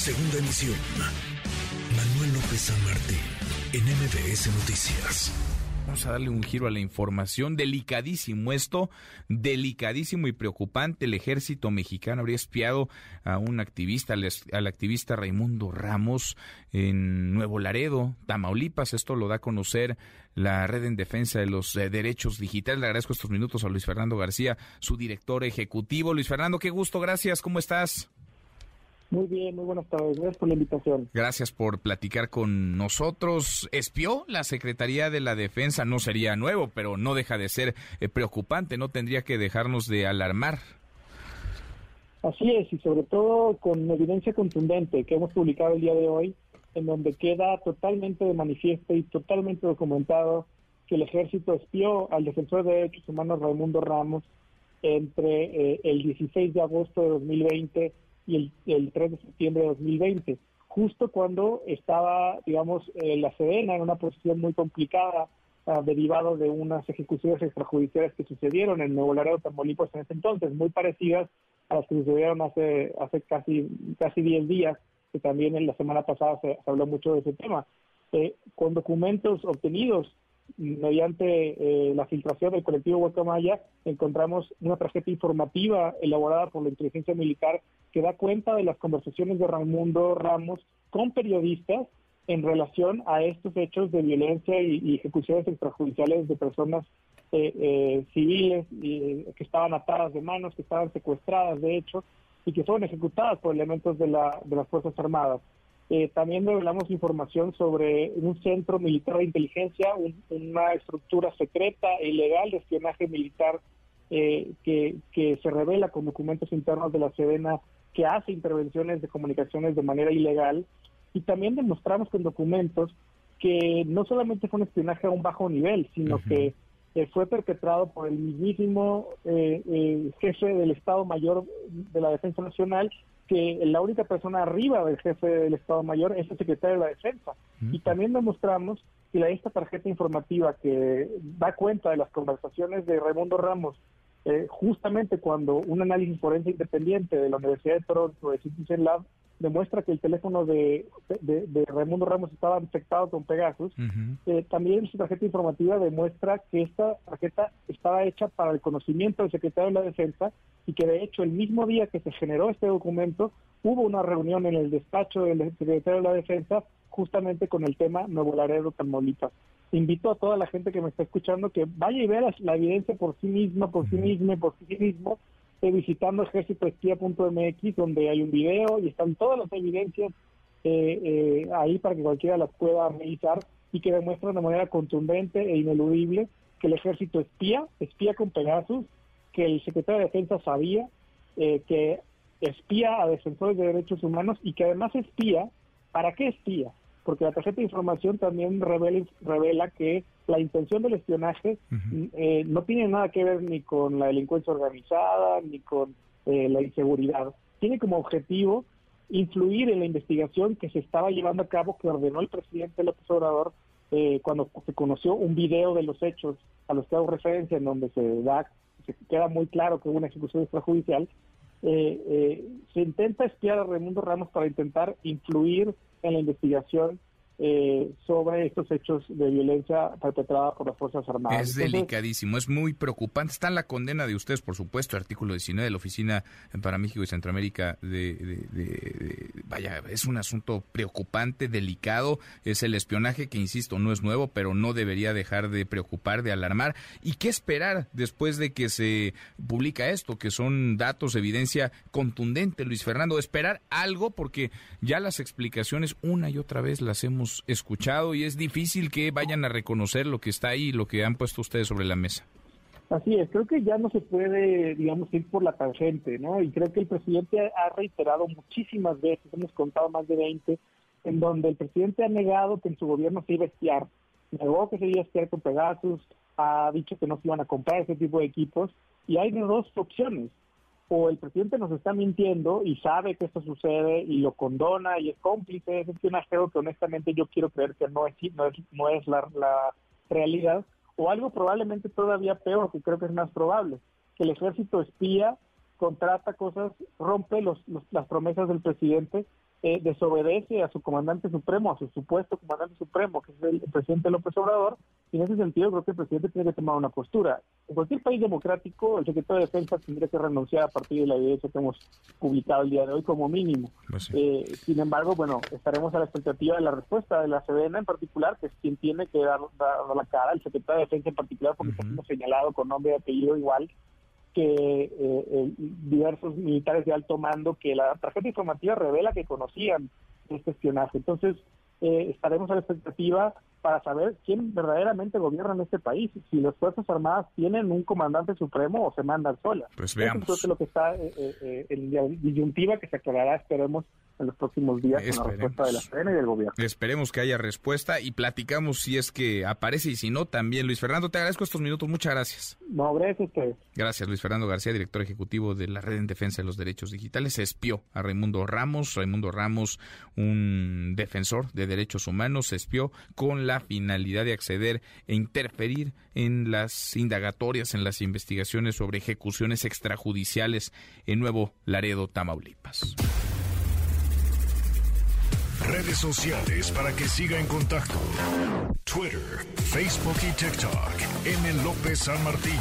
Segunda emisión. Manuel López San Martín, en MBS Noticias. Vamos a darle un giro a la información. Delicadísimo esto, delicadísimo y preocupante. El ejército mexicano habría espiado a un activista, al, activista Raimundo Ramos en Nuevo Laredo, Tamaulipas. Esto lo da a conocer la Red en Defensa de los eh, Derechos Digitales. Le agradezco estos minutos a Luis Fernando García, su director ejecutivo. Luis Fernando, qué gusto, gracias. ¿Cómo estás? Muy bien, muy buenas tardes. Gracias por la invitación. Gracias por platicar con nosotros. ¿Espió la Secretaría de la Defensa? No sería nuevo, pero no deja de ser eh, preocupante, no tendría que dejarnos de alarmar. Así es, y sobre todo con evidencia contundente que hemos publicado el día de hoy, en donde queda totalmente de manifiesto y totalmente documentado que el ejército espió al defensor de derechos humanos Raimundo Ramos entre eh, el 16 de agosto de 2020 y el, 3 de septiembre de 2020, justo cuando estaba, digamos, eh, la Sedena en una posición muy complicada, ah, derivado de unas ejecuciones extrajudiciales que sucedieron en Nuevo Laredo, Tamaulipas en ese entonces, muy parecidas a las que sucedieron hace, hace casi, casi 10 días, que también en la semana pasada se, habló mucho de ese tema. Eh, con documentos obtenidos mediante eh, la filtración del colectivo Guacamaya, encontramos una tarjeta informativa elaborada por la inteligencia militar que da cuenta de las conversaciones de Raimundo Ramos con periodistas en relación a estos hechos de violencia y, ejecuciones extrajudiciales de personas eh, eh, civiles que estaban atadas de manos, que estaban secuestradas, de hecho, y que fueron ejecutadas por elementos de, la, de las Fuerzas Armadas. Eh, también revelamos información sobre un centro militar de inteligencia, una estructura secreta e ilegal de espionaje militar eh, que, que se revela con documentos internos de la Sedena que hace intervenciones de comunicaciones de manera ilegal. Y también demostramos con documentos que no solamente fue un espionaje a un bajo nivel, sino que eh, fue perpetrado por el mismísimo jefe del Estado Mayor de la Defensa Nacional que la única persona arriba del jefe del Estado Mayor es el secretario de la Defensa. Y también demostramos que esta tarjeta informativa que da cuenta de las conversaciones de Raimundo Ramos, eh, justamente cuando un análisis forense independiente de la Universidad de Toronto, de Citizen Lab, demuestra que el teléfono de, de, Raimundo Ramos estaba infectado con Pegasus, eh, también su tarjeta informativa demuestra que esta tarjeta estaba hecha para el conocimiento del secretario de la Defensa y que de hecho el mismo día que se generó este documento hubo una reunión en el despacho del secretario de la Defensa justamente con el tema Nuevo Laredo, Tamaulipas. Invito a toda la gente que me está escuchando que vaya y vea la, evidencia por sí misma, por sí misma, por sí mismo, eh, visitando ejércitoespía.mx donde hay un video y están todas las evidencias eh, eh, ahí para que cualquiera las pueda revisar y que demuestran de manera contundente e ineludible que el ejército espía, espía con Pegasus, que el secretario de Defensa sabía eh, que espía a defensores de derechos humanos y que además espía, ¿para qué espía? Porque la tarjeta de información también revela, revela que la intención del espionaje eh, no tiene nada que ver ni con la delincuencia organizada, ni con eh, la inseguridad. Tiene como objetivo influir en la investigación que se estaba llevando a cabo, que ordenó el presidente López Obrador cuando se conoció un video de los hechos a los que hago referencia, en donde se da se queda muy claro que hubo una ejecución extrajudicial, eh, eh, se intenta espiar a Raimundo Ramos para intentar influir en la investigación eh, sobre estos hechos de violencia perpetrada por las Fuerzas Armadas. Es delicadísimo, es muy preocupante. Está en la condena de ustedes, por supuesto, artículo 19 de la Oficina para México y Centroamérica. De, vaya, es un asunto preocupante, delicado. Es el espionaje que, insisto, no es nuevo, pero no debería dejar de preocupar, de alarmar. ¿Y qué esperar después de que se publica esto, que son datos, evidencia contundente, Luis Fernando? Esperar algo, porque ya las explicaciones una y otra vez las hemos escuchado y es difícil que vayan a reconocer lo que está ahí, lo que han puesto ustedes sobre la mesa. Así es, creo que ya no se puede, digamos, ir por la tangente, ¿no? Y creo que el presidente ha reiterado muchísimas veces, hemos contado más de 20, en donde el presidente ha negado que en su gobierno se iba a espiar, negó que se iba a espiar con Pegasus, ha dicho que no se iban a comprar ese tipo de equipos, y hay dos opciones o el presidente nos está mintiendo y sabe que esto sucede y lo condona y es cómplice de ese espionaje, que honestamente yo quiero creer que no es, no es, es la, la realidad, o algo probablemente todavía peor, que creo que es más probable, que el ejército espía contrata cosas, rompe los, las promesas del presidente, eh, desobedece a su comandante supremo, a su supuesto comandante supremo, que es el, presidente López Obrador, y en ese sentido creo que el presidente tiene que tomar una postura. En cualquier país democrático, el secretario de Defensa tendría que renunciar a partir de la evidencia que hemos publicado el día de hoy como mínimo. Pues eh, sin embargo, bueno, estaremos a la expectativa de la respuesta de la Sedena en particular, que es quien tiene que dar, la cara, el secretario de Defensa en particular, porque uh señalado con nombre y apellido igual, que eh, eh, diversos militares de alto mando que la tarjeta informativa revela que conocían este espionaje. Entonces, eh, estaremos a la expectativa para saber quién verdaderamente gobierna en este país, si las Fuerzas Armadas tienen un comandante supremo o se mandan solas. Pues veamos. Eso es lo que está en la disyuntiva que se aclarará, esperemos, en los próximos días con la respuesta de la CN y del gobierno. Esperemos que haya respuesta y platicamos si es que aparece y si no también. Luis Fernando, te agradezco estos minutos. Muchas gracias. No, gracias a ustedes. Gracias, Luis Fernando García, director ejecutivo de la Red en Defensa de los Derechos Digitales. Se espió a Raimundo Ramos. Raimundo Ramos, un defensor de derechos humanos, se espió con la finalidad de acceder e interferir en las indagatorias, en las investigaciones sobre ejecuciones extrajudiciales en Nuevo Laredo, Tamaulipas. Redes sociales para que siga en contacto: Twitter, Facebook y TikTok. M. López San Martín.